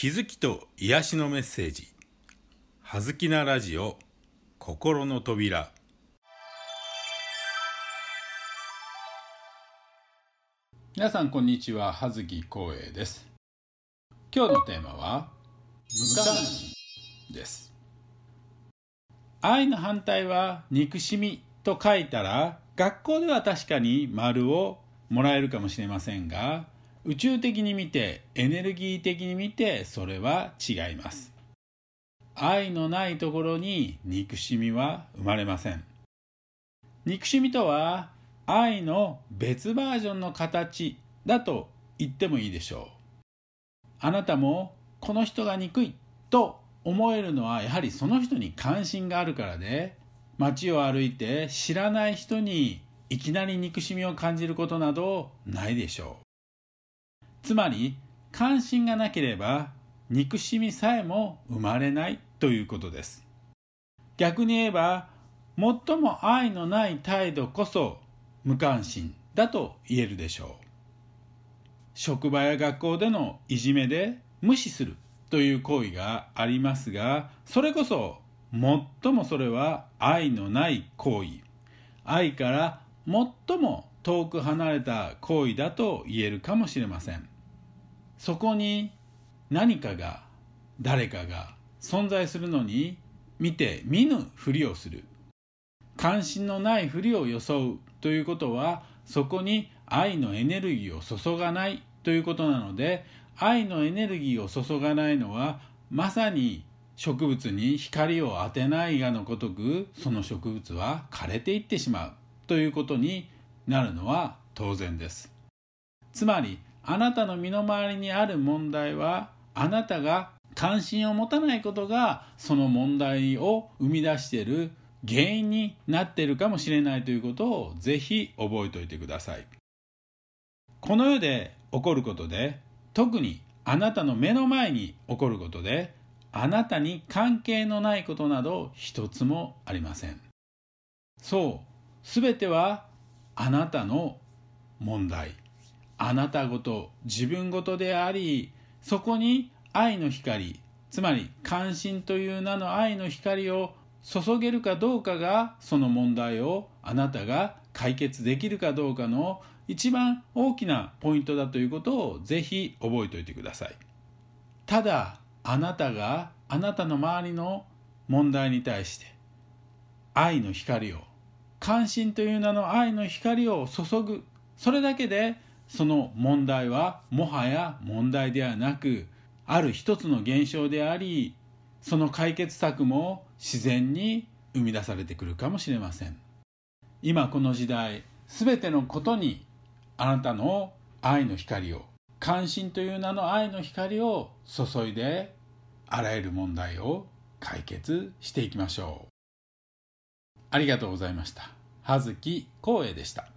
気づきと癒しのメッセージ「はずきなラジオ心の扉」皆さんこんにちは。葉月光栄です。今日のテーマは無関心です。愛の反対は憎しみと書いたら学校では確かに丸をもらえるかもしれませんが宇宙的に見てエネルギー的に見てそれは違います。愛のないところに憎しみは生まれません。憎しみとは愛の別バージョンの形だと言ってもいいでしょう。あなたもこの人が憎いと思えるのはやはりその人に関心があるからで街を歩いて知らない人にいきなり憎しみを感じることなどないでしょう。つまり関心がなければ憎しみさえも生まれないということです。逆に言えば最も愛のない態度こそ無関心だと言えるでしょう。職場や学校でのいじめで無視するという行為がありますがそれこそ最もそれは愛のない行為。愛から最も遠く離れた行為だと言えるかもしれません。そこに何かが誰かが存在するのに見て見ぬふりをする。関心のないふりを装うということはそこに愛のエネルギーを注がないということなので愛のエネルギーを注がないのはまさに植物に光を当てないがのごとくその植物は枯れていってしまうということになるのは当然です。つまりあなたの身の回りにある問題はあなたが関心を持たないことがその問題を生み出している原因になっているかもしれないということをぜひ覚えておいてください。この世で起こることで特にあなたの目の前に起こることであなたに関係のないことなど一つもありません。そうすべてはあなたの問題。あなたごと自分ごとでありそこに愛の光つまり関心という名の愛の光を注げるかどうかがその問題をあなたが解決できるかどうかの一番大きなポイントだということをぜひ覚えておいてください。ただあなたがあなたの周りの問題に対して愛の光を関心という名の愛の光を注ぐそれだけでその問題はもはや問題ではなくある一つの現象でありその解決策も自然に生み出されてくるかもしれません今この時代全てのことにあなたの愛の光を関心という名の愛の光を注いであらゆる問題を解決していきましょうありがとうございました。葉月光栄でした。